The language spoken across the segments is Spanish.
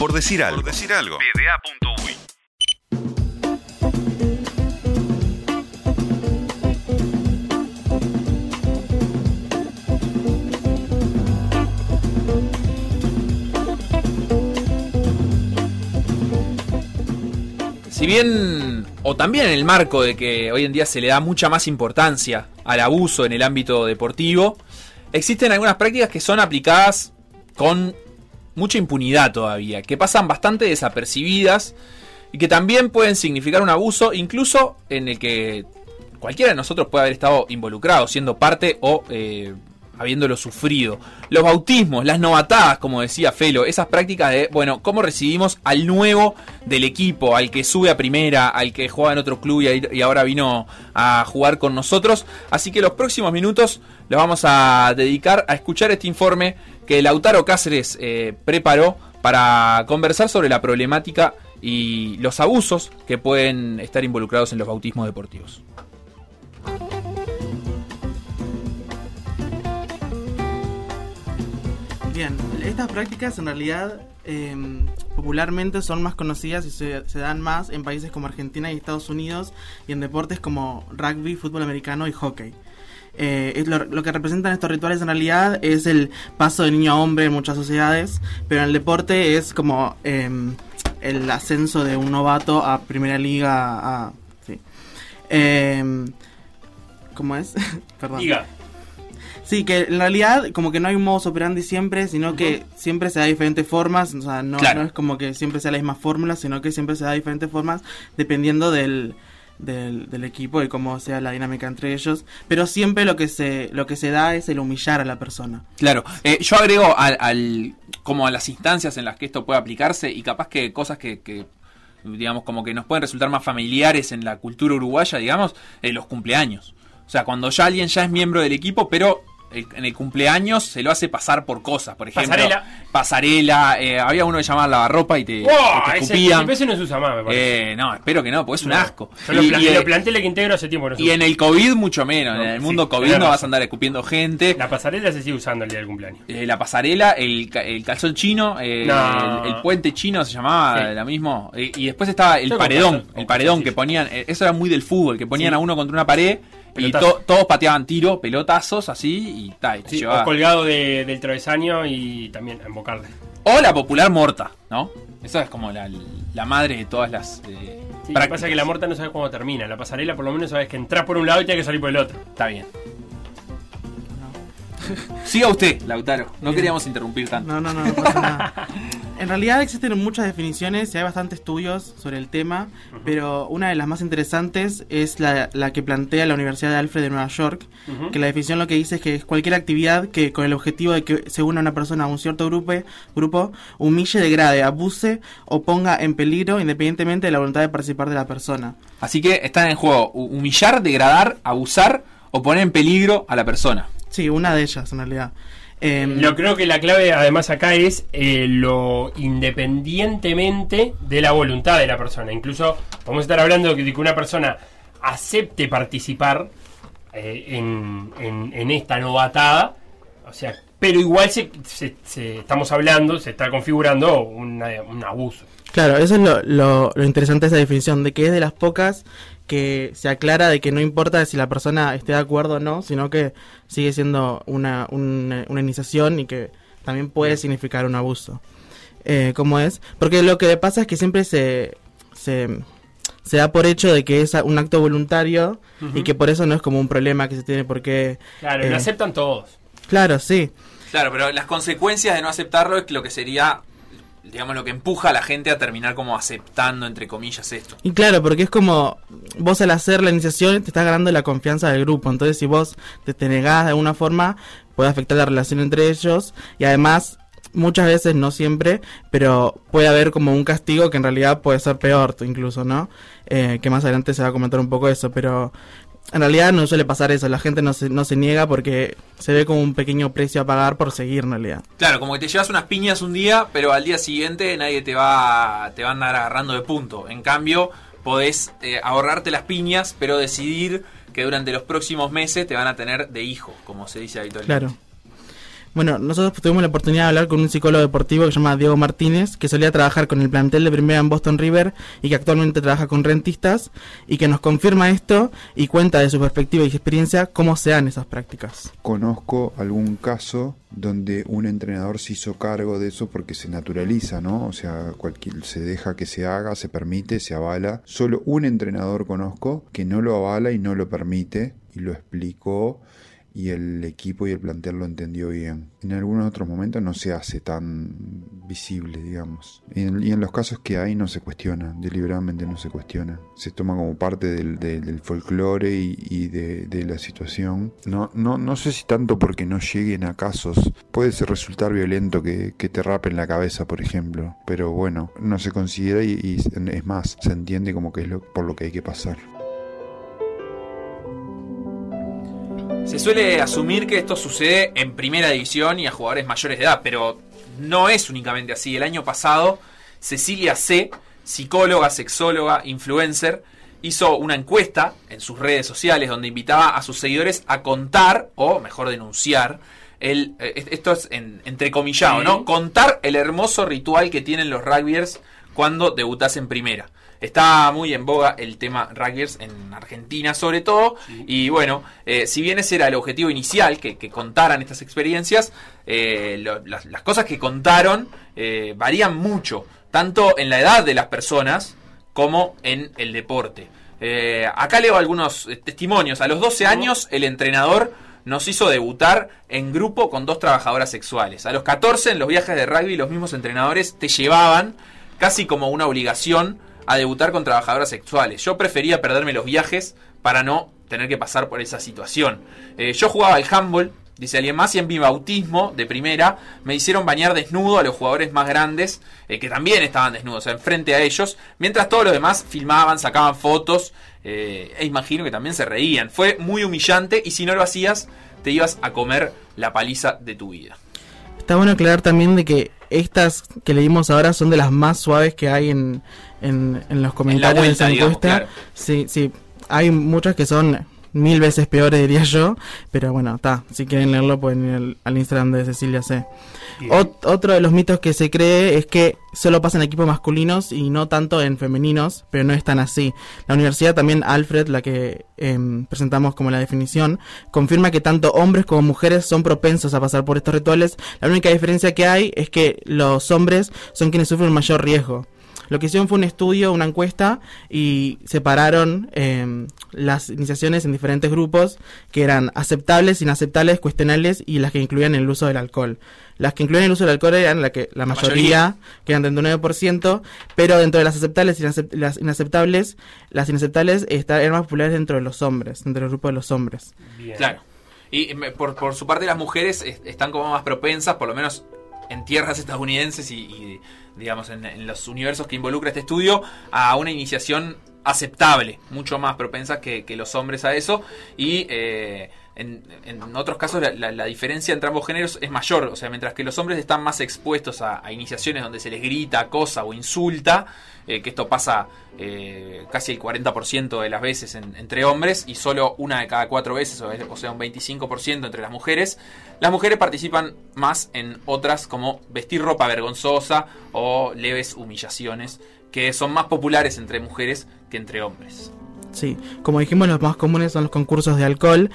Por decir algo. Por decir algo. Si bien, o también en el marco de que hoy en día se le da mucha más importancia al abuso en el ámbito deportivo, existen algunas prácticas que son aplicadas con mucha impunidad todavía, que pasan bastante desapercibidas y que también pueden significar un abuso, incluso en el que cualquiera de nosotros puede haber estado involucrado, siendo parte o eh, habiéndolo sufrido. Los bautismos, las novatadas, como decía Felo, esas prácticas de, bueno, cómo recibimos al nuevo del equipo, al que sube a primera, al que juega en otro club y, ahora vino a jugar con nosotros. Así que los próximos minutos los vamos a dedicar a escuchar este informe que Lautaro Cáceres eh, preparó para conversar sobre la problemática y los abusos que pueden estar involucrados en los bautismos deportivos. Bien, estas prácticas en realidad em, popularmente son más conocidas y se, dan más en países como Argentina y Estados Unidos y en deportes como rugby, fútbol americano y hockey. Eh, lo, que representan estos rituales en realidad es el paso de niño a hombre en muchas sociedades, pero en el deporte es como em, el ascenso de un novato a primera liga. A, sí. Em, ¿Cómo es? Perdón. Liga. Sí, que en realidad como que no hay un modo operandi siempre, sino que siempre se da diferentes formas, o sea, no, no, es como que siempre sea la misma fórmula, sino que siempre se da diferentes formas dependiendo del, del, equipo y cómo sea la dinámica entre ellos, pero siempre lo que se, lo que se da es el humillar a la persona. Claro, eh, yo agrego al, como a las instancias en las que esto puede aplicarse y capaz que cosas que, digamos como que nos pueden resultar más familiares en la cultura uruguaya, digamos, eh, los cumpleaños. O sea, cuando ya alguien ya es miembro del equipo, pero en el cumpleaños se lo hace pasar por cosas, por ejemplo. Pasarela. Pasarela, eh, había uno que llamaba lavarropa y te, te escupían. Ese, no se usa más, me parece. Eh, no, espero que no, porque es un asco. Yo lo, y, lo planteé el integro hace tiempo. y en el COVID mucho menos. en el mundo COVID no vas a andar escupiendo gente. La pasarela se sigue usando el día del cumpleaños. Eh, la pasarela, el, el calzón chino, el, puente chino se llamaba, la mismo. y después estaba el paredón, el paredón que ponían, eso era muy del fútbol, que ponían a uno contra una pared y todos pateaban tiro, pelotazos así y tal. o colgado del travesaño y también embocarle. O la popular morta, ¿no? Esa es como la, madre de todas las. Eh, sí, lo que pasa es que la morta no sabes cómo termina. La pasarela, por lo menos, sabes que entras por un lado y tienes que salir por el otro. Está bien. Siga usted, Lautaro. No queríamos interrumpir tanto. No, no, no, no pasa nada. En realidad existen muchas definiciones y hay bastantes estudios sobre el tema, pero una de las más interesantes es la, que plantea la Universidad de Alfred de Nueva York, que la definición lo que dice es que es cualquier actividad que con el objetivo de que se una una persona a un cierto grupo, grupo humille, degrade, abuse o ponga en peligro independientemente de la voluntad de participar de la persona. Así que están en juego humillar, degradar, abusar o poner en peligro a la persona. Sí, una de ellas en realidad. Em, Yo creo que la clave además acá es eh, lo independientemente de la voluntad de la persona. Incluso podemos estar hablando de que una persona acepte participar eh, en, esta novatada, o sea, pero igual se, estamos hablando, se está configurando un abuso. Claro, eso es lo, lo, lo interesante de esa definición, de que es de las pocas que se aclara de que no importa si la persona esté de acuerdo o no, sino que sigue siendo una, una, iniciación y que también puede significar un abuso. Eh, ¿Cómo es? Porque lo que pasa es que siempre se, se, da por hecho de que es un acto voluntario y que por eso no es como un problema que se tiene por qué... Claro, lo eh, aceptan todos. Claro, sí. Claro, pero las consecuencias de no aceptarlo es lo que sería digamos, lo que empuja a la gente a terminar como aceptando, entre comillas, esto. Y claro, porque es como, vos al hacer la iniciación te estás ganando la confianza del grupo, entonces si vos te, te negás de alguna forma, puede afectar la relación entre ellos y además muchas veces, no siempre, pero puede haber como un castigo que en realidad puede ser peor incluso, ¿no? Eh, que más adelante se va a comentar un poco eso, pero en realidad no suele pasar eso, la gente no se, no se niega porque se ve como un pequeño precio a pagar por seguir en realidad. Claro, como que te llevas unas piñas un día, pero al día siguiente nadie te va, te va a andar agarrando de punto. En cambio, podés eh, ahorrarte las piñas, pero decidir que durante los próximos meses te van a tener de hijo, como se dice habitualmente. Claro. Bueno, nosotros tuvimos la oportunidad de hablar con un psicólogo deportivo que se llama Diego Martínez, que solía trabajar con el plantel de primera en Boston River y que actualmente trabaja con rentistas, y que nos confirma esto y cuenta de su perspectiva y experiencia cómo se dan esas prácticas. Conozco algún caso donde un entrenador se hizo cargo de eso porque se naturaliza, ¿no? O sea, cualquier, se deja que se haga, se permite, se avala. Solo un entrenador conozco que no lo avala y no lo permite y lo explicó y el equipo y el plantel lo entendió bien. En algunos otros momentos no se hace tan visible, digamos. Y en, los casos que hay no se cuestiona, deliberadamente no se cuestiona. Se toma como parte del, del, folclore y, de, la situación. No, no, no sé si tanto porque no lleguen a casos. Puede ser resultar violento que, que te rapen la cabeza, por ejemplo. Pero bueno, no se considera y, y es más, se entiende como que es lo, por lo que hay que pasar. Se suele asumir que esto sucede en primera división y a jugadores mayores de edad, pero no es únicamente así. El año pasado, Cecilia C., psicóloga, sexóloga, influencer, hizo una encuesta en sus redes sociales donde invitaba a sus seguidores a contar, o mejor denunciar, el, eh, esto es en, entrecomillado, ¿no? Contar el hermoso ritual que tienen los rugbyers cuando debutas en primera. Está muy en boga el tema rugbyers en Argentina sobre todo. Y bueno, eh, si bien ese era el objetivo inicial, que, contaran estas experiencias, eh, las, cosas que contaron eh, varían mucho, tanto en la edad de las personas como en el deporte. acá leo algunos testimonios. A los 12 años el entrenador nos hizo debutar en grupo con dos trabajadoras sexuales. A los 14 en los viajes de rugby los mismos entrenadores te llevaban casi como una obligación a debutar con trabajadoras sexuales. Yo prefería perderme los viajes para no tener que pasar por esa situación. Eh, yo jugaba al handball, dice alguien más, y en mi bautismo de primera me hicieron bañar desnudo a los jugadores más grandes, eh, que también estaban desnudos, enfrente a ellos, mientras todos los demás filmaban, sacaban fotos, eh, e imagino que también se reían. Fue muy humillante y si no lo hacías, te ibas a comer la paliza de tu vida. Está bueno aclarar también de que estas que leímos ahora son de las más suaves que hay en, en, los comentarios de esa encuesta. Sí, sí, hay muchas que son mil veces peores, diría yo. Pero bueno, está. Si quieren leerlo, pueden ir al, Instagram de Cecilia C. otro de los mitos que se cree es que solo pasa en equipos masculinos y no tanto en femeninos, pero no es tan así. La universidad también, Alfred, la que em, presentamos como la definición, confirma que tanto hombres como mujeres son propensos a pasar por estos rituales. La única diferencia que hay es que los hombres son quienes sufren mayor riesgo. Lo que hicieron fue un estudio, una encuesta y separaron em, las iniciaciones en diferentes grupos que eran aceptables, inaceptables, cuestionables y las que incluían el uso del alcohol. Las que incluían el uso del alcohol eran la que la, mayoría, que eran 39%, pero dentro de las aceptables y las inaceptables, las inaceptables eran más populares dentro de los hombres, dentro del grupo de los hombres. Claro. Y por, por su parte las mujeres están como más propensas, por lo menos en tierras estadounidenses y, digamos en, los universos que involucra este estudio a una iniciación aceptable, mucho más propensa que, los hombres a eso. Y eh, en, otros casos la, diferencia entre ambos géneros es mayor, o sea, mientras que los hombres están más expuestos a, iniciaciones donde se les grita, acosa o insulta, eh, que esto pasa eh, casi el 40% de las veces entre hombres y solo una de cada cuatro veces, o, sea, un 25% entre las mujeres, las mujeres participan más en otras como vestir ropa vergonzosa o leves humillaciones, que son más populares entre mujeres que entre hombres. Sí, como dijimos, los más comunes son los concursos de alcohol.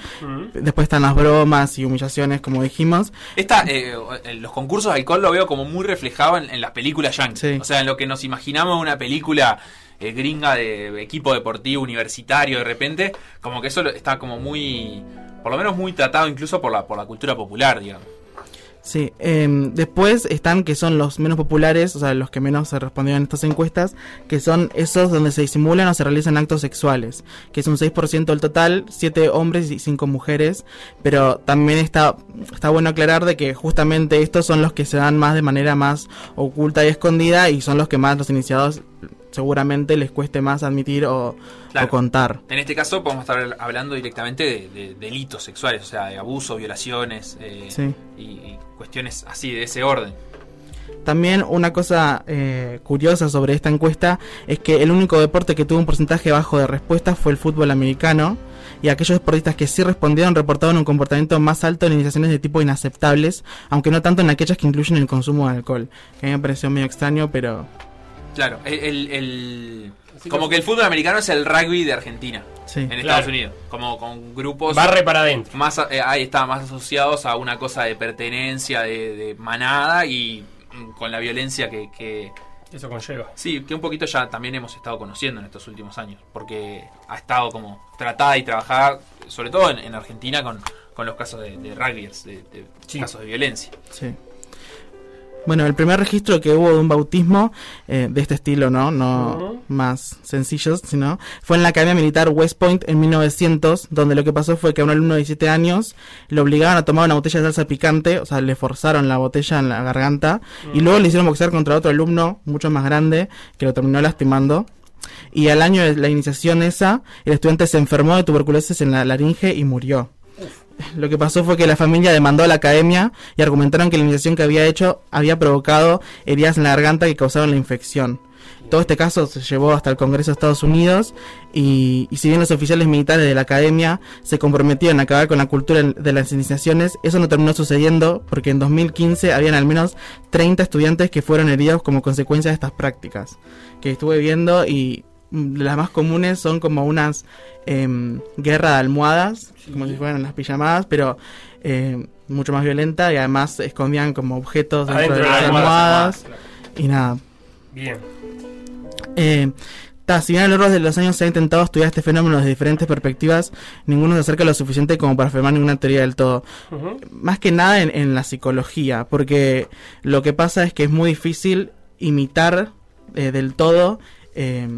Después están las bromas y humillaciones, como dijimos. Esta, eh, los concursos de alcohol lo veo como muy reflejado en, las películas yankee. O sea, en lo que nos imaginamos una película eh, gringa de equipo deportivo universitario de repente, como que eso está como muy, por lo menos muy tratado incluso por la, por la cultura popular, digamos. Sí, em, después están que son los menos populares, o sea, los que menos se respondieron en estas encuestas, que son esos donde se disimulan o se realizan actos sexuales, que es un 6% del total, 7 hombres y 5 mujeres, pero también está, está bueno aclarar de que justamente estos son los que se dan más de manera más oculta y escondida y son los que más los iniciados seguramente les cueste más admitir o, contar. En este caso podemos estar hablando directamente de, delitos sexuales, o sea, de abusos, violaciones eh, y, cuestiones así de ese orden. También una cosa eh, curiosa sobre esta encuesta es que el único deporte que tuvo un porcentaje bajo de respuestas fue el fútbol americano. y aquellos deportistas que sí respondieron reportaron un comportamiento más alto en iniciaciones de tipo inaceptables, aunque no tanto en aquellas que incluyen el consumo de alcohol. Que a mí me pareció medio extraño, pero... Claro, el, el- como que el fútbol americano es el rugby de Argentina, Sí. en Claro. Estados Unidos, como con grupos Barre para adentro. más a- eh, ahí está más asociados a una cosa de pertenencia, de, de manada y mm, con la violencia que, que Eso conlleva. sí, que un poquito ya también hemos estado conociendo en estos últimos años, porque ha estado como tratada y trabajada, sobre todo en, en Argentina, con, con los casos de, de rugbyers, de, de Sí. casos de violencia. Sí. Bueno, el primer registro que hubo de un bautismo eh, de este estilo, ¿no? No más sencillos, sino fue en la Academia Militar West Point en 1900, donde lo que pasó fue que a un alumno de 17 años lo obligaban a tomar una botella de salsa picante, o sea, le forzaron la botella en la garganta y luego le hicieron boxear contra otro alumno mucho más grande que lo terminó lastimando. Y al año de la iniciación esa, el estudiante se enfermó de tuberculosis en la laringe y murió. Lo que pasó fue que la familia demandó a la academia y argumentaron que la iniciación que había hecho había provocado heridas en la garganta que causaron la infección. Todo este caso se llevó hasta el Congreso de Estados Unidos y, si bien los oficiales militares de la academia se comprometieron a acabar con la cultura de las iniciaciones, eso no terminó sucediendo porque en 2015 habían al menos 30 estudiantes que fueron heridos como consecuencia de estas prácticas que estuve viendo y las más comunes son como unas em, guerra de almohadas, como si fueran las pijamadas, pero em, mucho más violenta y además escondían como objetos dentro Adentro de las almohadas claro. y nada. Bien. Eh, ta, si bien a lo largo de los años se ha intentado estudiar este fenómeno desde diferentes perspectivas, ninguno se acerca lo suficiente como para afirmar ninguna teoría del todo. Más que nada en, en la psicología, porque lo que pasa es que es muy difícil imitar eh, del todo eh,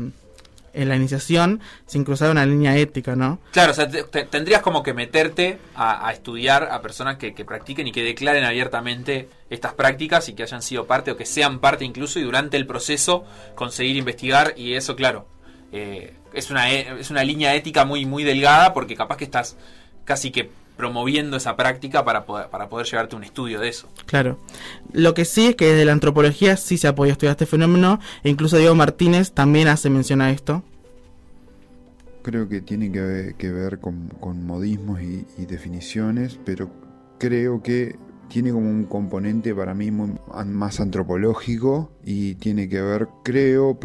en la iniciación sin cruzar una línea ética, ¿no? Claro, o sea, te- te- tendrías como que meterte a, estudiar a personas que, que practiquen y que declaren abiertamente estas prácticas y que hayan sido parte o que sean parte incluso y durante el proceso conseguir investigar y eso, claro, eh, es, una, e- es una línea ética muy, muy delgada porque capaz que estás casi que promoviendo esa práctica para poder, para poder llevarte un estudio de eso. Claro. Lo que sí es que desde la antropología sí se ha podido estudiar este fenómeno, e incluso Diego Martínez también hace mención a esto. Creo que tiene que ver, que ver con, con modismos y, y definiciones, pero creo que tiene como un componente para mí muy- más antropológico y tiene que ver, creo,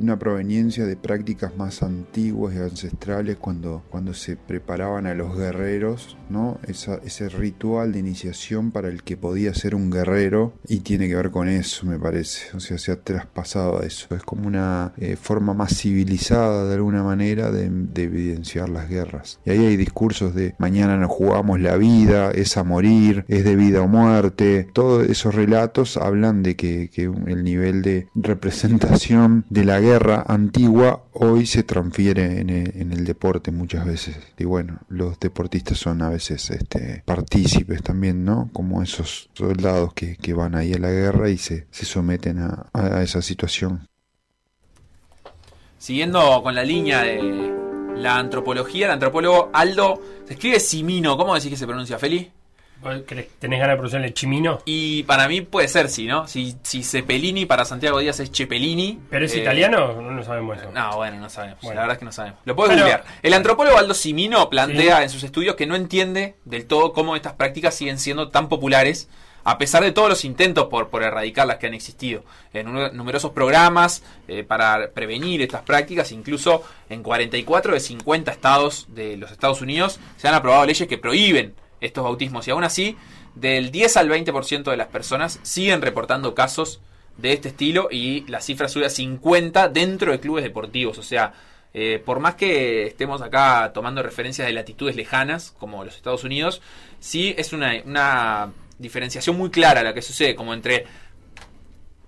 una proveniencia de prácticas más antiguas y ancestrales cuando, cuando se preparaban a los guerreros, ¿no? Ese ritual de iniciación para el que podía ser un guerrero y tiene que ver con eso, me parece. O sea, se ha traspasado a eso. Es como una eh, forma más civilizada de alguna manera de, de evidenciar las guerras. Y ahí hay discursos de mañana nos jugamos la vida, es a morir, es de vida muerte. Todos esos relatos hablan de que, el nivel de representación de la guerra antigua hoy se transfiere en el, en el deporte muchas veces. Y bueno, los deportistas son a veces este, partícipes también, ¿no? Como esos soldados que, que van ahí a la guerra y se, se someten a, a esa situación. Siguiendo con la línea de la antropología, el antropólogo Aldo, se escribe Simino, ¿cómo decís que se pronuncia, Feli? ¿Vos crees- ¿Tenés ganas de pronunciarle chimino? Y para mí puede ser, sí, ¿no? Si, si Cepelini para Santiago Díaz es Cepelini. ¿Pero es eh, italiano? No lo sabemos eso. No, bueno, no sabemos. Bueno. La verdad es que no sabemos. Lo puedes Pero- googlear. El antropólogo Aldo Simino plantea Sí. en sus estudios que no entiende del todo cómo estas prácticas siguen siendo tan populares a pesar de todos los intentos por, por erradicarlas que han existido. En nu- numerosos programas eh, para prevenir estas prácticas, incluso en 44 de 50 estados de los Estados Unidos se han aprobado leyes que prohíben estos bautismos y aún así del 10 al 20% de las personas siguen reportando casos de este estilo y la cifra sube a 50 dentro de clubes deportivos. O sea, eh, por más que estemos acá tomando referencias de latitudes lejanas, como los Estados Unidos, sí es una, una diferenciación muy clara la que sucede, como entre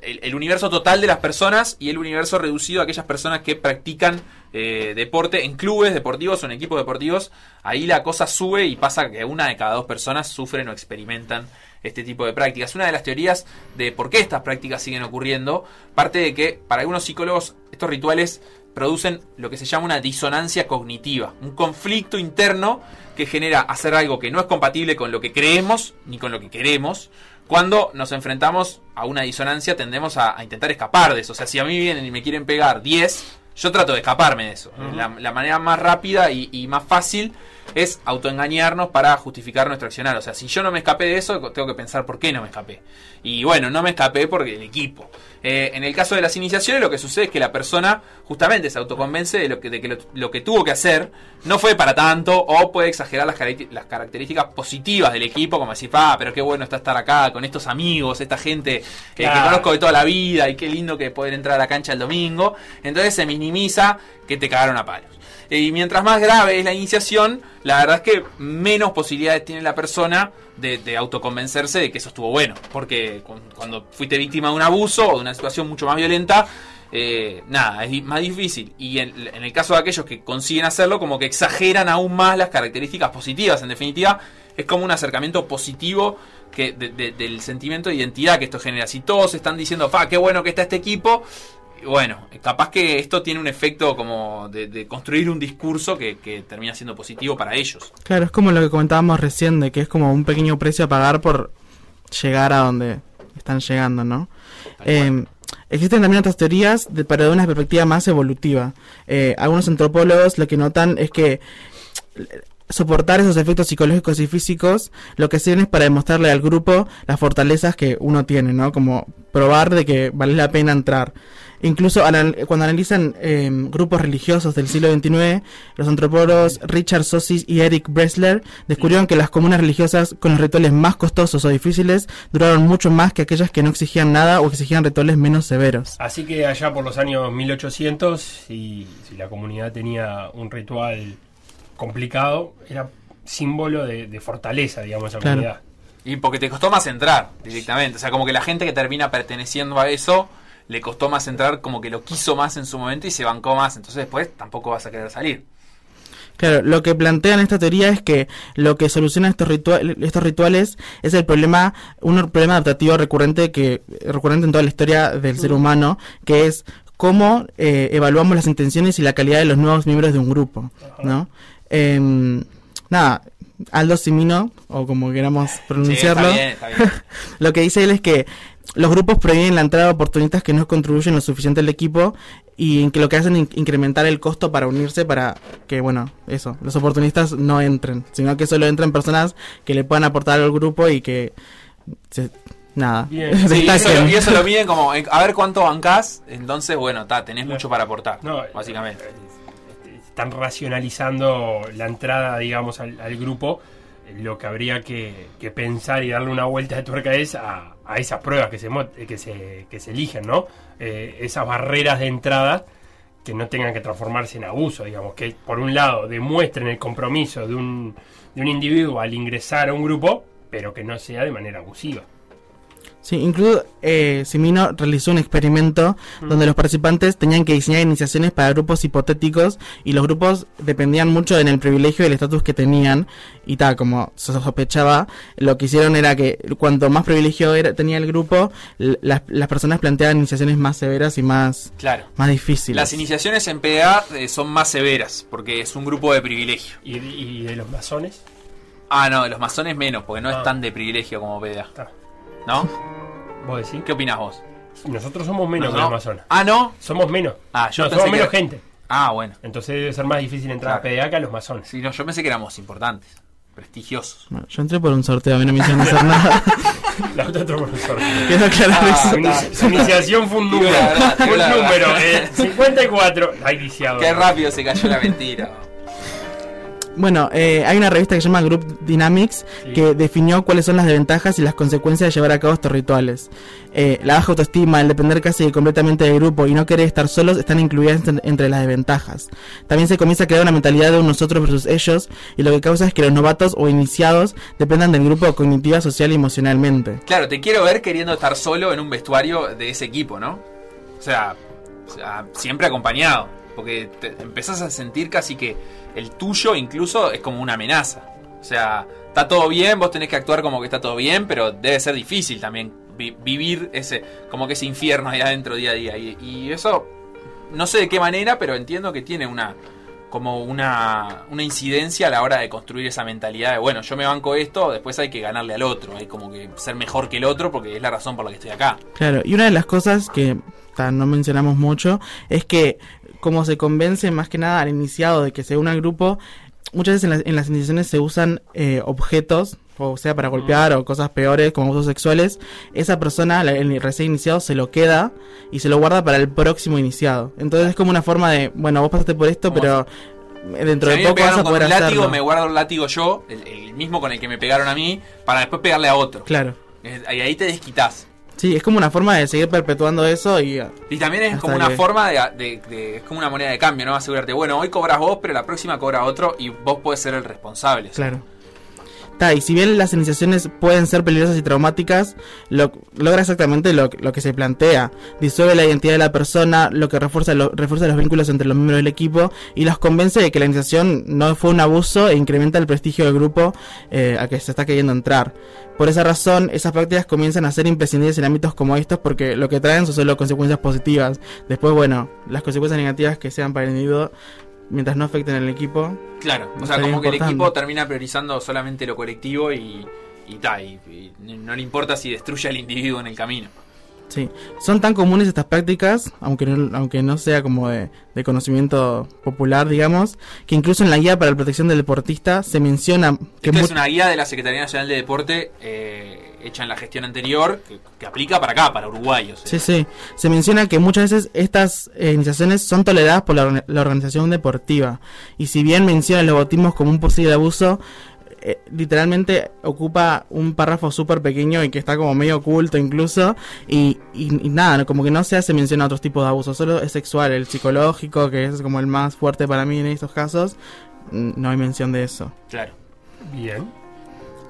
el, universo total de las personas y el universo reducido a aquellas personas que practican eh, deporte en clubes deportivos o en equipos deportivos. Ahí la cosa sube y pasa que una de cada dos personas sufren o experimentan este tipo de prácticas. Una de las teorías de por qué estas prácticas siguen ocurriendo parte de que para algunos psicólogos estos rituales producen lo que se llama una disonancia cognitiva, un conflicto interno que genera hacer algo que no es compatible con lo que creemos ni con lo que queremos. Cuando nos enfrentamos a una disonancia tendemos a, a intentar escapar de eso. O sea, si a mí vienen y me quieren pegar 10, Yo trato de escaparme de eso. la, la manera más rápida y, y más fácil es autoengañarnos para justificar nuestro accionar. O sea, si yo no me escapé de eso, tengo que pensar por qué no me escapé. Y bueno, no me escapé porque el equipo. Eh, en el caso de las iniciaciones, lo que sucede es que la persona justamente se autoconvence de lo que, de que lo, lo que tuvo que hacer no fue para tanto o puede exagerar las, caracter- las características positivas del equipo, como decir, ah, pero qué bueno está estar acá con estos amigos, esta gente eh, que Claro. conozco de toda la vida y qué lindo que poder entrar a la cancha el domingo. Entonces se minimiza que te cagaron a palos. Y mientras más grave es la iniciación, la verdad es que menos posibilidades tiene la persona de, autoconvencerse de que eso estuvo bueno. Porque cu- cuando fuiste víctima de un abuso o de una situación mucho más violenta, eh, nada, es más difícil. Y en, en el caso de aquellos que consiguen hacerlo, como que exageran aún más las características positivas. En definitiva, es como un acercamiento positivo que de- de- del sentimiento de identidad que esto genera. Si todos están diciendo, fa, qué bueno que está este equipo, bueno, capaz que esto tiene un efecto como de, de construir un discurso que, que termina siendo positivo para ellos. Claro, es como lo que comentábamos recién, de que es como un pequeño precio a pagar por llegar a donde están llegando, ¿no? Eh, existen también otras teorías, de, pero de una perspectiva más evolutiva. Eh, algunos antropólogos lo que notan es que eh, soportar esos efectos psicológicos y físicos lo que sirven es para demostrarle al grupo las fortalezas que uno tiene, ¿no? Como probar de que vale la pena entrar. Incluso anal- cuando analizan eh, grupos religiosos del siglo XXIX, los antropólogos Richard Sosis y Eric Bressler descubrieron que las comunas religiosas con los rituales más costosos o difíciles duraron mucho más que aquellas que no exigían nada o exigían rituales menos severos. Así que allá por los años 1800, si, si la comunidad tenía un ritual complicado, era símbolo de, de fortaleza, digamos, esa Claro. comunidad. Y porque te costó más entrar directamente. O sea, como que la gente que termina perteneciendo a eso le costó más entrar, como que lo quiso más en su momento y se bancó más. Entonces después tampoco vas a querer salir. Claro, lo que plantean esta teoría es que lo que soluciona estos, ritua- estos rituales es el problema, un problema adaptativo recurrente que recurrente en toda la historia del ser humano, que es cómo eh, evaluamos las intenciones y la calidad de los nuevos miembros de un grupo, ¿no? Em, nada, Aldo Simino, o como queramos pronunciarlo, Sí, está bien, está bien. lo que dice él es que los grupos prohíben la entrada de oportunistas que no contribuyen lo suficiente al equipo y en que lo que hacen es in- incrementar el costo para unirse para que, bueno, eso, los oportunistas no entren, sino que solo entren personas que le puedan aportar al grupo y que, se- nada, Bien. Sí, y, eso, lo- y eso lo miden como eh, a ver cuánto bancás. Entonces, bueno, ta, tenés mucho para aportar. No, básicamente. eh, Están racionalizando la entrada, digamos, al, al grupo. Lo que habría que, pensar y darle una vuelta de tuerca es a, esas pruebas que se, eh, que se, que se eligen, ¿no? Eh, esas barreras de entrada que no tengan que transformarse en abuso, digamos, que por un lado demuestren el compromiso de un, de un individuo al ingresar a un grupo, pero que no sea de manera abusiva. Sí, incluso eh, Simino realizó un experimento donde los participantes tenían que diseñar iniciaciones para grupos hipotéticos y los grupos dependían mucho en el privilegio y el estatus que tenían y tal, como se sospechaba, lo que hicieron era que cuanto más privilegio era, tenía el grupo, las, las personas planteaban iniciaciones más severas y más, Claro. más difíciles. Las iniciaciones en PDA eh, son más severas porque es un grupo de privilegio. ¿Y, y de los masones? Ah, no, de los masones menos, porque no Ah. es tan de privilegio como PDA. Está. ¿No? ¿Vos decís? ¿Qué opinás vos? Nosotros somos menos No, que los no. masones. Ah, no. Somos menos. Ah, yo No, pensé somos que menos era- gente. Ah, bueno. Entonces debe ser más difícil entrar Claro. a PDA que a los masones. Sí, no, yo pensé que éramos importantes, prestigiosos. Bueno, yo entré por un sorteo, a mí no me hicieron hacer nada. La otra otro profesor. Quiero aclarar Ah, eso. Su, ini- su iniciación fue un Digo número. la verdad, Fue digo un la número. verdad. eh, 54. Ay, viciado. Qué rápido se cayó la mentira. Bueno, eh, hay una revista que se llama Group Dynamics Sí. que definió cuáles son las desventajas y las consecuencias de llevar a cabo estos rituales. Eh, la baja autoestima, el depender casi completamente del grupo y no querer estar solos están incluidas en- entre las desventajas. También se comienza a crear una mentalidad de un nosotros versus ellos y lo que causa es que los novatos o iniciados dependan del grupo cognitiva, social y emocionalmente. Claro, te quiero ver queriendo estar solo en un vestuario de ese equipo, ¿no? O sea, o sea, siempre acompañado. Porque te empezás a sentir casi que el tuyo incluso es como una amenaza. O sea, está todo bien, vos tenés que actuar como que está todo bien, pero debe ser difícil también vi- vivir ese, como que ese infierno ahí adentro día a día. Y, y eso, no sé de qué manera, pero entiendo que tiene una como una, una incidencia a la hora de construir esa mentalidad de, bueno, yo me banco esto, después hay que ganarle al otro, hay como que ser mejor que el otro porque es la razón por la que estoy acá. Claro, y una de las cosas que no mencionamos mucho es que cómo se convence más que nada al iniciado de que se una al grupo. Muchas veces en las, en las iniciaciones se usan eh, objetos, o sea, para golpear o cosas peores como abusos sexuales. Esa persona, la- el recién iniciado, se lo queda y se lo guarda para el próximo iniciado. Entonces es como una forma de, bueno, vos pasaste por esto, Como pero dentro Si de poco vas a con poder un látigo, hacerlo. me guardo el látigo yo, el, el mismo con el que me pegaron a mí, para después pegarle a otro. Claro. Y ahí te desquitas. Sí, es como una forma de seguir perpetuando eso y... Y también es como una que- forma de, de- de- Es como una moneda de cambio, ¿no? Asegurarte, bueno, hoy cobras vos, pero la próxima cobra otro y vos podés ser el responsable. Claro. Y si bien las iniciaciones pueden ser peligrosas y traumáticas, lo, logra exactamente lo, que se plantea. Disuelve la identidad de la persona, lo que refuerza, refuerza los vínculos entre los miembros del equipo y los convence de que la iniciación no fue un abuso e incrementa el prestigio del grupo eh, a que se está queriendo entrar. Por esa razón, esas prácticas comienzan a ser imprescindibles en ámbitos como estos porque lo que traen son solo consecuencias positivas. Después, bueno, las consecuencias negativas que sean para el individuo, mientras no afecten al equipo, Claro, o sea, como que el equipo termina priorizando solamente lo colectivo y, y, ta, y- y no le importa si destruye al individuo en el camino. Sí, son tan comunes estas prácticas, aunque no, aunque no sea como de, de conocimiento popular, digamos, que incluso en la guía para la protección del deportista se menciona que Esta es una guía de la Secretaría Nacional de Deporte eh, hecha en la gestión anterior que, que aplica para acá, para Uruguay. o sea. Sí, sí. Se menciona que muchas veces estas eh, iniciaciones son toleradas por la, orga- la organización deportiva. Y si bien menciona los bautismos como un posible abuso, eh, literalmente ocupa un párrafo súper pequeño y que está como medio oculto incluso. Y, y- y nada, ¿no? como que no se hace mención a otros tipos de abusos, solo es sexual, el psicológico, que es como el más fuerte para mí en estos casos. No hay mención de eso. Claro. Bien.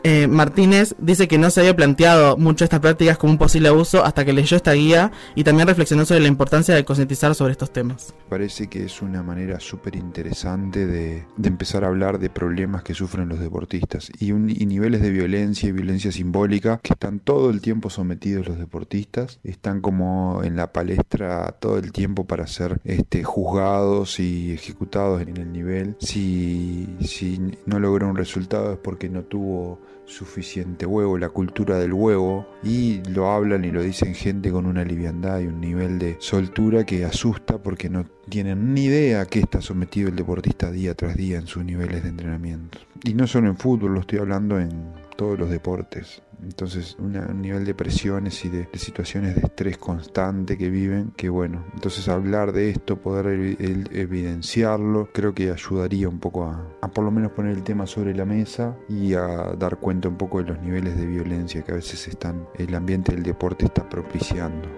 Eh, Martínez dice que no se había planteado mucho estas prácticas como un posible abuso hasta que leyó esta guía y también reflexionó sobre la importancia de concientizar sobre estos temas. Parece que es una manera súper interesante de, empezar a hablar de problemas que sufren los deportistas y, y niveles de violencia y violencia simbólica que están todo el tiempo sometidos los deportistas, están como en la palestra todo el tiempo para ser este, juzgados y ejecutados en el nivel. Si, si no logró un resultado es porque no tuvo suficiente huevo, la cultura del huevo, y lo hablan y lo dicen gente con una liviandad y un nivel de soltura que asusta porque no tienen ni idea a qué está sometido el deportista día tras día en sus niveles de entrenamiento. Y no solo en fútbol, lo estoy hablando en todos los deportes. Entonces, un nivel de presiones y de, situaciones de estrés constante que viven, que bueno, entonces hablar de esto, poder evidenciarlo, creo que ayudaría un poco a, a por lo menos poner el tema sobre la mesa y a dar cuenta un poco de los niveles de violencia que a veces están, el ambiente del deporte está propiciando.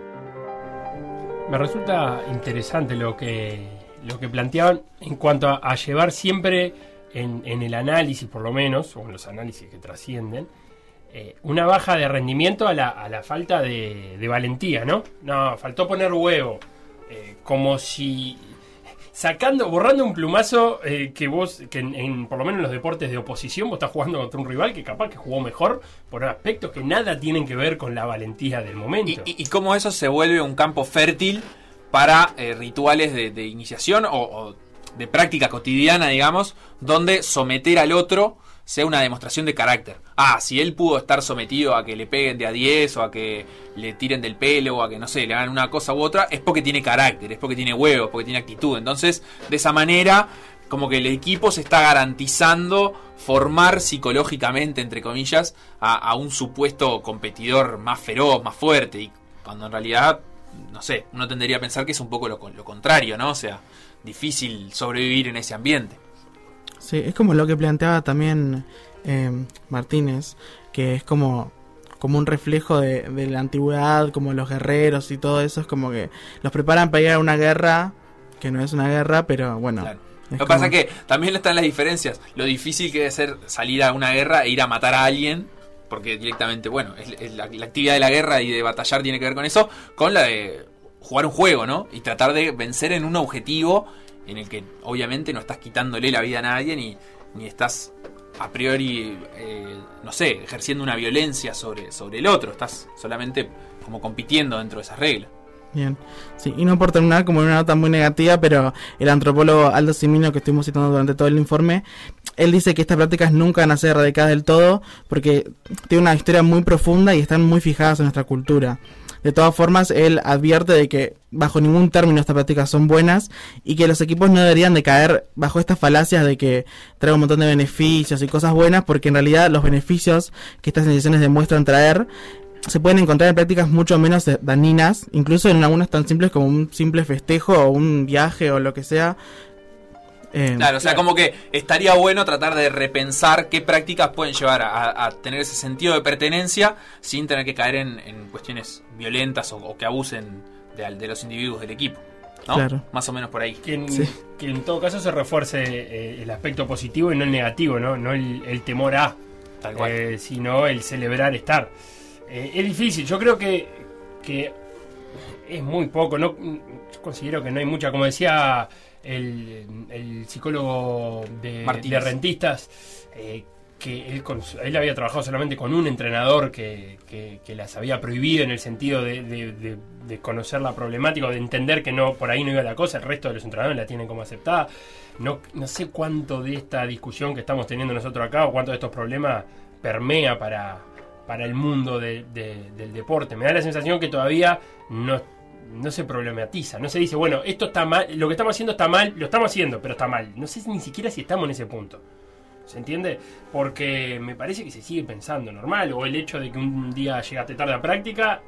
Me resulta interesante lo que, lo que planteaban en cuanto a llevar siempre en, el análisis, por lo menos, o en los análisis que trascienden, eh, una baja de rendimiento a la, a la falta de, valentía, ¿no? No, faltó poner huevo. eh, como si sacando, borrando un plumazo eh, que vos, que en, por lo menos en los deportes de oposición, vos estás jugando contra un rival que capaz que jugó mejor por aspectos que nada tienen que ver con la valentía del momento. Y, cómo eso se vuelve un campo fértil para rituales de, iniciación o de práctica cotidiana, digamos, donde someter al otro sea una demostración de carácter. Ah, si él pudo estar sometido a que le peguen de a 10 o a que le tiren del pelo o a que, no sé, le hagan una cosa u otra, es porque tiene carácter, es porque tiene huevos, porque tiene actitud. Entonces, de esa manera, como que el equipo se está garantizando formar psicológicamente, entre comillas, a, un supuesto competidor más feroz, más fuerte. Y cuando en realidad, no sé, uno tendería a pensar que es un poco lo, lo contrario, ¿no? O sea, difícil sobrevivir en ese ambiente. Sí, es como lo que planteaba también eh, Martínez, que es como, como un reflejo de, de la antigüedad, como los guerreros y todo eso, es como que los preparan para ir a una guerra, que no es una guerra, pero bueno. Claro. Lo que pasa es que también están las diferencias. Lo difícil que debe ser salir a una guerra e ir a matar a alguien, porque directamente, bueno, es, es la, la actividad de la guerra y de batallar tiene que ver con eso, con la de jugar un juego, ¿no? Y tratar de vencer en un objetivo en el que obviamente no estás quitándole la vida a nadie ni, ni estás a priori, eh, no sé, ejerciendo una violencia sobre, sobre el otro, estás solamente como compitiendo dentro de esas reglas. Bien. Sí, y no por terminar como una nota muy negativa, pero el antropólogo Aldo Simino, que estuvimos citando durante todo el informe, él dice que estas prácticas nunca van a ser erradicadas del todo porque tienen una historia muy profunda y están muy fijadas en nuestra cultura. De todas formas él advierte de que bajo ningún término estas prácticas son buenas y que los equipos no deberían de caer bajo estas falacias de que trae un montón de beneficios y cosas buenas porque en realidad los beneficios que estas decisiones demuestran traer se pueden encontrar en prácticas mucho menos dañinas, incluso en algunas tan simples como un simple festejo o un viaje o lo que sea. Eh, claro, o sea, como que estaría bueno tratar de repensar qué prácticas pueden llevar a, tener ese sentido de pertenencia sin tener que caer en, cuestiones violentas o, que abusen de, los individuos del equipo. ¿no? Claro. Más o menos por ahí. Que en, todo caso se refuerce eh, el aspecto positivo y no el negativo, ¿no? No el, temor a, Tal cual. Eh, sino el celebrar estar. es difícil, yo creo que, que es muy poco, no considero que no hay mucha, como decía el, psicólogo de, rentistas, eh, que él, él, había trabajado solamente con un entrenador que, las había prohibido en el sentido de, conocer la problemática, de entender que no por ahí no iba la cosa, el resto de los entrenadores la tienen como aceptada. No, no sé cuánto de esta discusión que estamos teniendo nosotros acá o cuánto de estos problemas permea para, para el mundo del deporte. Me da la sensación que todavía no no se problematiza, no se dice, bueno, esto está mal, lo que estamos haciendo está mal, lo estamos haciendo, pero está mal. No sé ni siquiera si estamos en ese punto. ¿Se entiende? Porque me parece que se sigue pensando normal, o el hecho de que un día llegaste tarde a práctica,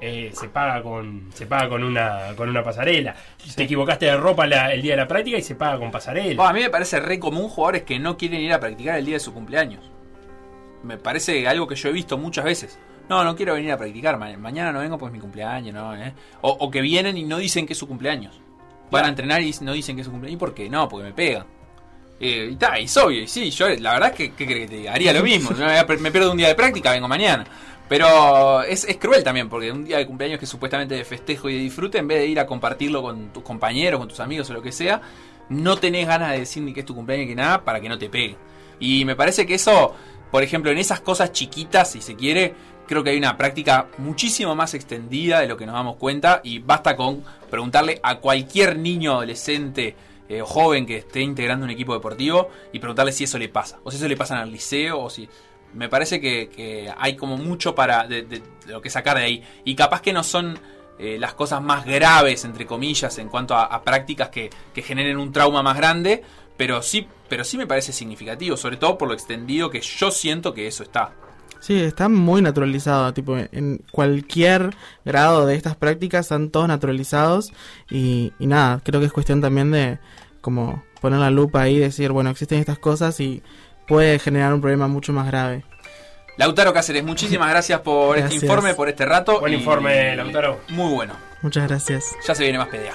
eh, se paga con se paga con una con una pasarela. Te equivocaste de ropa el día de la práctica y se paga con pasarela. a mí me parece re común jugadores que no quieren ir a practicar el día de su cumpleaños. Me parece algo que yo he visto muchas veces no, no quiero venir a practicar, mañana no vengo pues es mi cumpleaños, ¿no? ¿Eh? O, que vienen y no dicen que es su cumpleaños. Van a entrenar y no dicen que es su cumpleaños. ¿Y por qué? No, porque me pegan. Eh, y está, y es obvio, y sí, yo la verdad es que, ¿qué que te Haría lo mismo. me pierdo un día de práctica, vengo mañana. Pero es, es, cruel también, porque un día de cumpleaños que supuestamente de festejo y de disfrute, en vez de ir a compartirlo con tus compañeros, con tus amigos o lo que sea, no tenés ganas de decir ni que es tu cumpleaños ni que nada para que no te pegue. Y me parece que eso, por ejemplo, en esas cosas chiquitas, si se quiere, creo que hay una práctica muchísimo más extendida de lo que nos damos cuenta y basta con preguntarle a cualquier niño, adolescente eh, joven que esté integrando un equipo deportivo y preguntarle si eso le pasa, o si eso le pasa en el liceo, o si... Me parece que, hay como mucho para de, lo que sacar de ahí. Y capaz que no son eh, las cosas más graves, entre comillas, en cuanto a, prácticas que, que generen un trauma más grande, pero sí, pero sí me parece significativo, sobre todo por lo extendido que yo siento que eso está. Sí, está muy naturalizado, tipo, en cualquier grado de estas prácticas están todos naturalizados y, nada, creo que es cuestión también de como poner la lupa ahí y decir, bueno, existen estas cosas y puede generar un problema mucho más grave. Lautaro Cáceres, muchísimas gracias por este informe, por este rato. Buen informe, Lautaro. Muy bueno. Muchas gracias. Ya se viene más pelea.